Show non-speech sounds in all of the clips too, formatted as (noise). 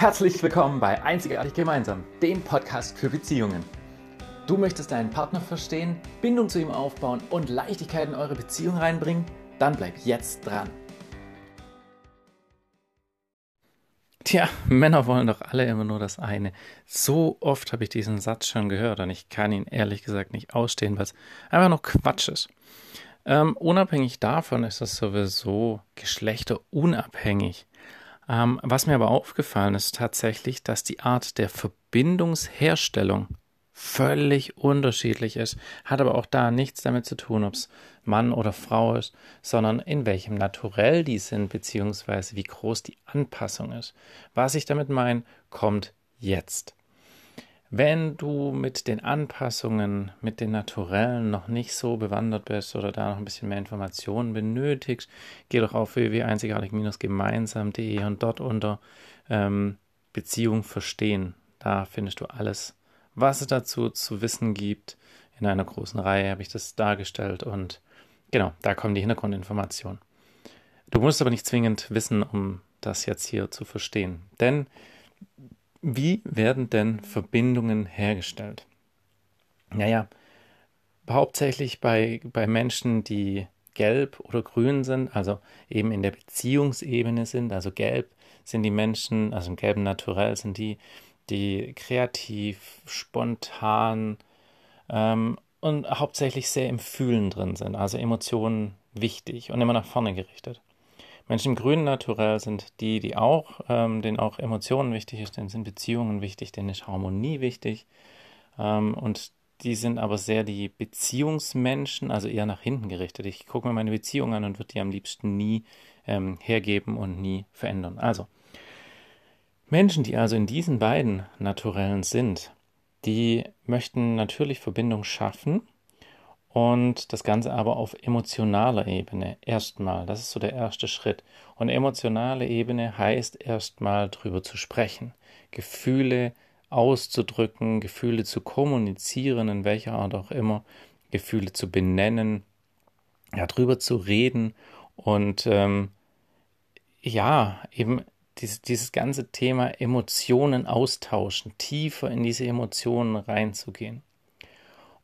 Herzlich willkommen bei Einzigartig Gemeinsam, dem Podcast für Beziehungen. Du möchtest deinen Partner verstehen, Bindung zu ihm aufbauen und Leichtigkeit in eure Beziehung reinbringen? Dann bleib jetzt dran. Tja, Männer wollen doch alle immer nur das eine. So oft habe ich diesen Satz schon gehört und ich kann ihn ehrlich gesagt nicht ausstehen, weil es einfach nur Quatsch ist. Ähm, unabhängig davon ist es sowieso geschlechterunabhängig. Ähm, was mir aber aufgefallen ist tatsächlich, dass die Art der Verbindungsherstellung völlig unterschiedlich ist, hat aber auch da nichts damit zu tun, ob es Mann oder Frau ist, sondern in welchem Naturell die sind, beziehungsweise wie groß die Anpassung ist. Was ich damit meine, kommt jetzt. Wenn du mit den Anpassungen, mit den Naturellen noch nicht so bewandert bist oder da noch ein bisschen mehr Informationen benötigst, geh doch auf www.einzigartig-gemeinsam.de und dort unter ähm, Beziehung verstehen. Da findest du alles, was es dazu zu wissen gibt. In einer großen Reihe habe ich das dargestellt und genau, da kommen die Hintergrundinformationen. Du musst aber nicht zwingend wissen, um das jetzt hier zu verstehen. Denn wie werden denn Verbindungen hergestellt? Naja, hauptsächlich bei, bei Menschen, die gelb oder grün sind, also eben in der Beziehungsebene sind. Also gelb sind die Menschen, also im gelben Naturell sind die, die kreativ, spontan ähm, und hauptsächlich sehr im Fühlen drin sind, also Emotionen wichtig und immer nach vorne gerichtet. Menschen im grünen Naturell sind die, die auch, ähm, denen auch Emotionen wichtig ist, denen sind Beziehungen wichtig, denen ist Harmonie wichtig. Ähm, und die sind aber sehr die Beziehungsmenschen, also eher nach hinten gerichtet. Ich gucke mir meine Beziehung an und würde die am liebsten nie ähm, hergeben und nie verändern. Also, Menschen, die also in diesen beiden Naturellen sind, die möchten natürlich Verbindung schaffen und das Ganze aber auf emotionaler Ebene erstmal. Das ist so der erste Schritt. Und emotionale Ebene heißt erstmal drüber zu sprechen, Gefühle auszudrücken, Gefühle zu kommunizieren, in welcher Art auch immer, Gefühle zu benennen, ja, drüber zu reden und ähm, ja, eben dieses, dieses ganze Thema Emotionen austauschen, tiefer in diese Emotionen reinzugehen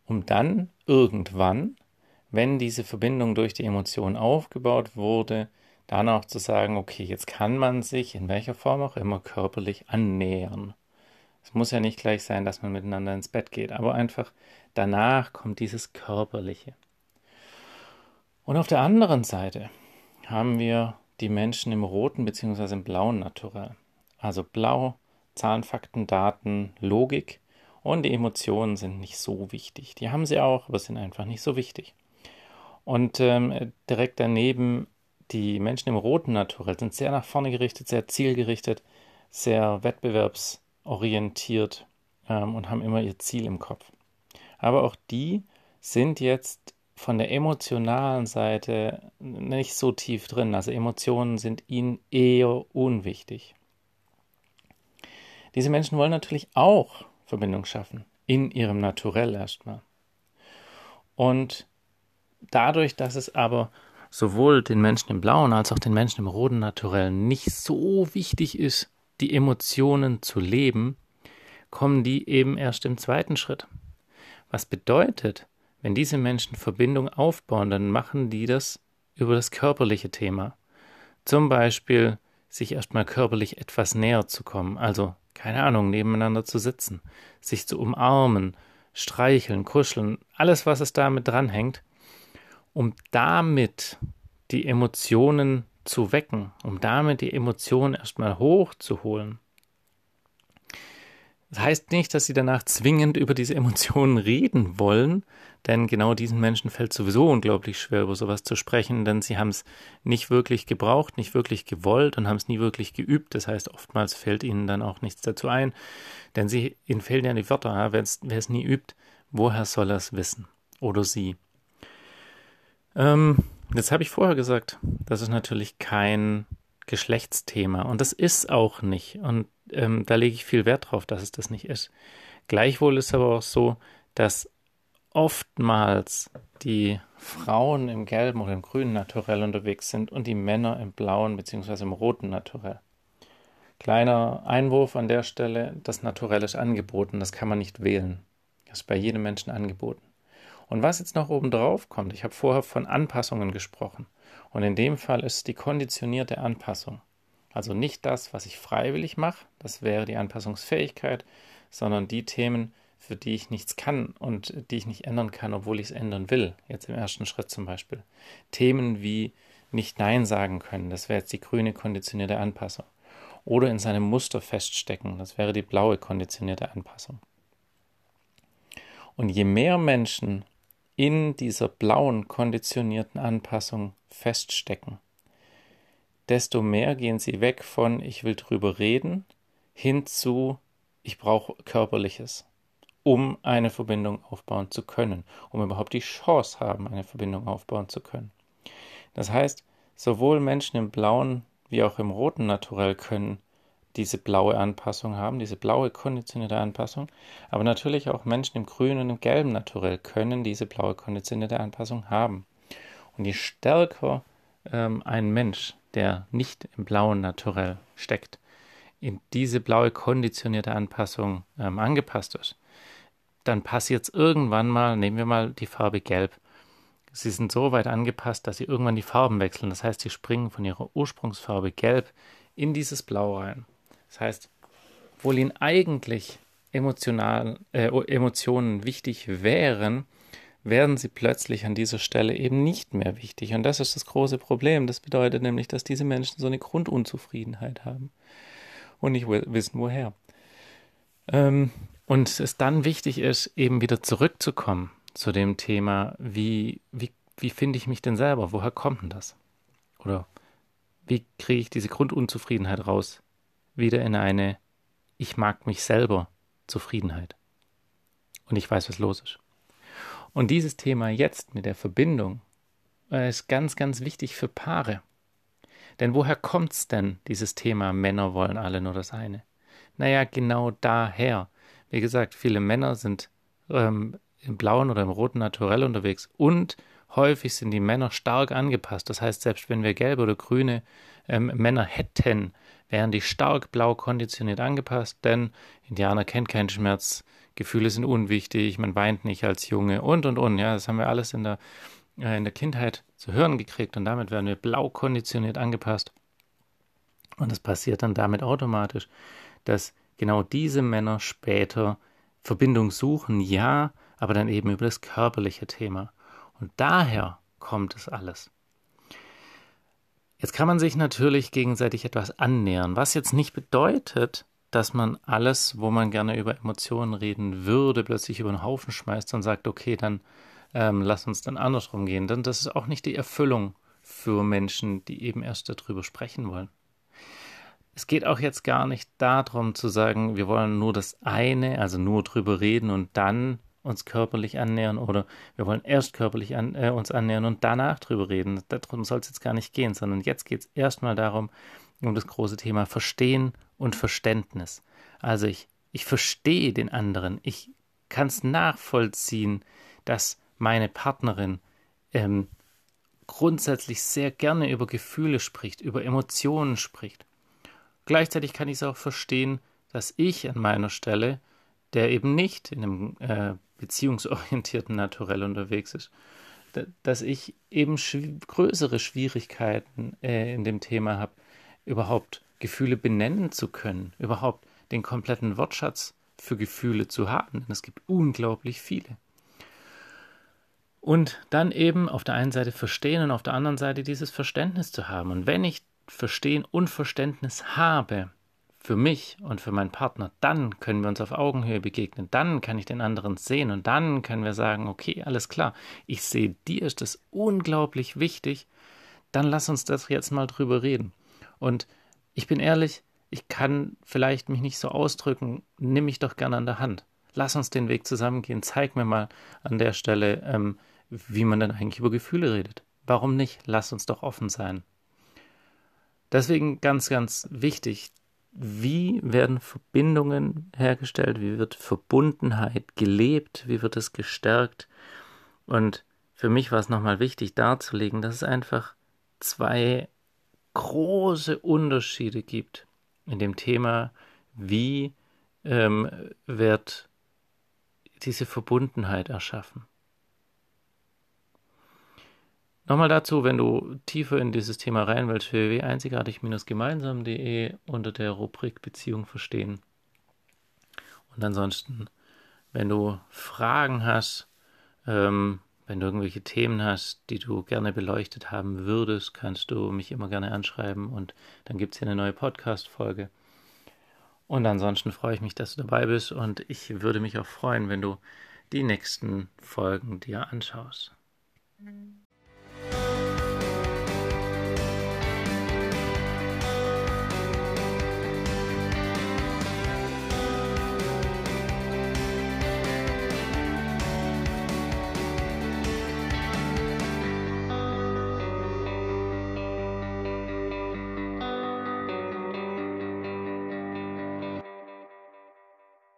um dann irgendwann, wenn diese Verbindung durch die Emotion aufgebaut wurde, dann auch zu sagen, okay, jetzt kann man sich in welcher Form auch immer körperlich annähern. Es muss ja nicht gleich sein, dass man miteinander ins Bett geht, aber einfach danach kommt dieses Körperliche. Und auf der anderen Seite haben wir die Menschen im roten bzw. im blauen Naturell. Also blau, Zahlen, Fakten, Daten, Logik und die Emotionen sind nicht so wichtig. Die haben sie auch, aber sind einfach nicht so wichtig. Und ähm, direkt daneben die Menschen im roten Naturell sind sehr nach vorne gerichtet, sehr zielgerichtet, sehr wettbewerbsorientiert ähm, und haben immer ihr Ziel im Kopf. Aber auch die sind jetzt von der emotionalen Seite nicht so tief drin. Also Emotionen sind ihnen eher unwichtig. Diese Menschen wollen natürlich auch Verbindung schaffen. In ihrem Naturell erstmal. Und dadurch, dass es aber sowohl den Menschen im blauen als auch den Menschen im roten Naturell nicht so wichtig ist, die Emotionen zu leben, kommen die eben erst im zweiten Schritt. Was bedeutet, wenn diese Menschen Verbindung aufbauen, dann machen die das über das körperliche Thema. Zum Beispiel sich erstmal körperlich etwas näher zu kommen, also keine Ahnung, nebeneinander zu sitzen, sich zu umarmen, streicheln, kuscheln, alles, was es damit dranhängt, um damit die Emotionen zu wecken, um damit die Emotionen erstmal hochzuholen. Das heißt nicht, dass sie danach zwingend über diese Emotionen reden wollen, denn genau diesen Menschen fällt sowieso unglaublich schwer, über sowas zu sprechen, denn sie haben es nicht wirklich gebraucht, nicht wirklich gewollt und haben es nie wirklich geübt. Das heißt, oftmals fällt ihnen dann auch nichts dazu ein, denn sie, ihnen fehlen ja die Wörter. Ja? Wer es nie übt, woher soll er es wissen? Oder sie. Ähm, jetzt habe ich vorher gesagt, das ist natürlich kein Geschlechtsthema und das ist auch nicht. Und ähm, da lege ich viel Wert drauf, dass es das nicht ist. Gleichwohl ist aber auch so, dass oftmals die Frauen im gelben oder im grünen Naturell unterwegs sind und die Männer im blauen bzw. im roten Naturell. Kleiner Einwurf an der Stelle, das Naturell ist angeboten, das kann man nicht wählen. Das ist bei jedem Menschen angeboten. Und was jetzt noch oben drauf kommt, ich habe vorher von Anpassungen gesprochen. Und in dem Fall ist es die konditionierte Anpassung. Also nicht das, was ich freiwillig mache, das wäre die Anpassungsfähigkeit, sondern die Themen, für die ich nichts kann und die ich nicht ändern kann, obwohl ich es ändern will. Jetzt im ersten Schritt zum Beispiel. Themen wie nicht Nein sagen können, das wäre jetzt die grüne konditionierte Anpassung. Oder in seinem Muster feststecken, das wäre die blaue konditionierte Anpassung. Und je mehr Menschen in dieser blauen konditionierten Anpassung feststecken, desto mehr gehen sie weg von ich will drüber reden hin zu ich brauche körperliches, um eine Verbindung aufbauen zu können, um überhaupt die Chance haben, eine Verbindung aufbauen zu können. Das heißt, sowohl Menschen im blauen wie auch im roten Naturell können diese blaue Anpassung haben, diese blaue konditionierte Anpassung, aber natürlich auch Menschen im grünen und im gelben Naturell können diese blaue konditionierte Anpassung haben. Und je stärker ähm, ein Mensch, der nicht im blauen Naturell steckt, in diese blaue konditionierte Anpassung ähm, angepasst ist, dann passiert es irgendwann mal, nehmen wir mal die Farbe Gelb. Sie sind so weit angepasst, dass sie irgendwann die Farben wechseln. Das heißt, sie springen von ihrer Ursprungsfarbe Gelb in dieses Blau rein. Das heißt, obwohl ihnen eigentlich emotional, äh, Emotionen wichtig wären, werden sie plötzlich an dieser Stelle eben nicht mehr wichtig. Und das ist das große Problem. Das bedeutet nämlich, dass diese Menschen so eine Grundunzufriedenheit haben und nicht wissen, woher. Ähm, und es dann wichtig ist, eben wieder zurückzukommen zu dem Thema, wie, wie, wie finde ich mich denn selber? Woher kommt denn das? Oder wie kriege ich diese Grundunzufriedenheit raus? Wieder in eine Ich mag mich selber Zufriedenheit. Und ich weiß, was los ist. Und dieses Thema jetzt mit der Verbindung äh, ist ganz, ganz wichtig für Paare. Denn woher kommt's denn, dieses Thema Männer wollen alle nur das eine? Naja, genau daher. Wie gesagt, viele Männer sind ähm, im blauen oder im roten Naturell unterwegs und häufig sind die Männer stark angepasst. Das heißt, selbst wenn wir gelbe oder grüne ähm, Männer hätten, wären die stark blau konditioniert angepasst, denn Indianer kennt keinen Schmerz, Gefühle sind unwichtig, man weint nicht als Junge und und und. Ja, das haben wir alles in der, äh, in der Kindheit zu hören gekriegt und damit werden wir blau konditioniert angepasst. Und es passiert dann damit automatisch, dass genau diese Männer später Verbindung suchen, ja, aber dann eben über das körperliche Thema. Und daher kommt es alles. Jetzt kann man sich natürlich gegenseitig etwas annähern, was jetzt nicht bedeutet, dass man alles, wo man gerne über Emotionen reden würde, plötzlich über den Haufen schmeißt und sagt, okay, dann ähm, lass uns dann andersrum gehen. Denn das ist auch nicht die Erfüllung für Menschen, die eben erst darüber sprechen wollen. Es geht auch jetzt gar nicht darum zu sagen, wir wollen nur das eine, also nur drüber reden und dann uns körperlich annähern oder wir wollen erst körperlich an, äh, uns annähern und danach drüber reden. Darum soll es jetzt gar nicht gehen, sondern jetzt geht es erstmal darum, um das große Thema Verstehen und Verständnis. Also ich, ich verstehe den anderen, ich kann es nachvollziehen, dass meine Partnerin ähm, grundsätzlich sehr gerne über Gefühle spricht, über Emotionen spricht. Gleichzeitig kann ich es auch verstehen, dass ich an meiner Stelle, der eben nicht in einem äh, beziehungsorientierten (laughs) Naturell unterwegs ist, dass ich eben schw größere Schwierigkeiten äh, in dem Thema habe, überhaupt Gefühle benennen zu können, überhaupt den kompletten Wortschatz für Gefühle zu haben. Denn es gibt unglaublich viele. Und dann eben auf der einen Seite verstehen und auf der anderen Seite dieses Verständnis zu haben. Und wenn ich Verstehen und Verständnis habe für mich und für meinen Partner, dann können wir uns auf Augenhöhe begegnen, dann kann ich den anderen sehen und dann können wir sagen, okay, alles klar, ich sehe, dir ist das unglaublich wichtig, dann lass uns das jetzt mal drüber reden. Und ich bin ehrlich, ich kann vielleicht mich nicht so ausdrücken, nimm mich doch gerne an der Hand. Lass uns den Weg zusammengehen, zeig mir mal an der Stelle, ähm, wie man dann eigentlich über Gefühle redet. Warum nicht? Lass uns doch offen sein. Deswegen ganz, ganz wichtig, wie werden Verbindungen hergestellt, wie wird Verbundenheit gelebt, wie wird es gestärkt. Und für mich war es nochmal wichtig darzulegen, dass es einfach zwei große Unterschiede gibt in dem Thema, wie ähm, wird diese Verbundenheit erschaffen. Nochmal dazu, wenn du tiefer in dieses Thema rein willst, www.einzigartig-gemeinsam.de unter der Rubrik Beziehung verstehen. Und ansonsten, wenn du Fragen hast, ähm, wenn du irgendwelche Themen hast, die du gerne beleuchtet haben würdest, kannst du mich immer gerne anschreiben und dann gibt es hier eine neue Podcast-Folge. Und ansonsten freue ich mich, dass du dabei bist und ich würde mich auch freuen, wenn du die nächsten Folgen dir anschaust. Mhm.